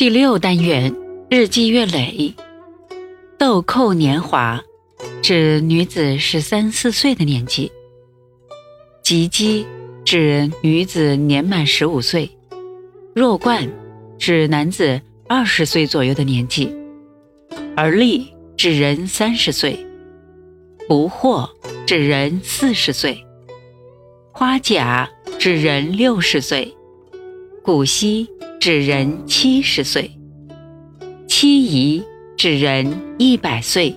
第六单元日积月累，豆蔻年华，指女子十三四岁的年纪；及笄，指女子年满十五岁；弱冠，指男子二十岁左右的年纪；而立，指人三十岁；不惑，指人四十岁；花甲，指人六十岁；古稀。指人七十岁，七姨指人一百岁。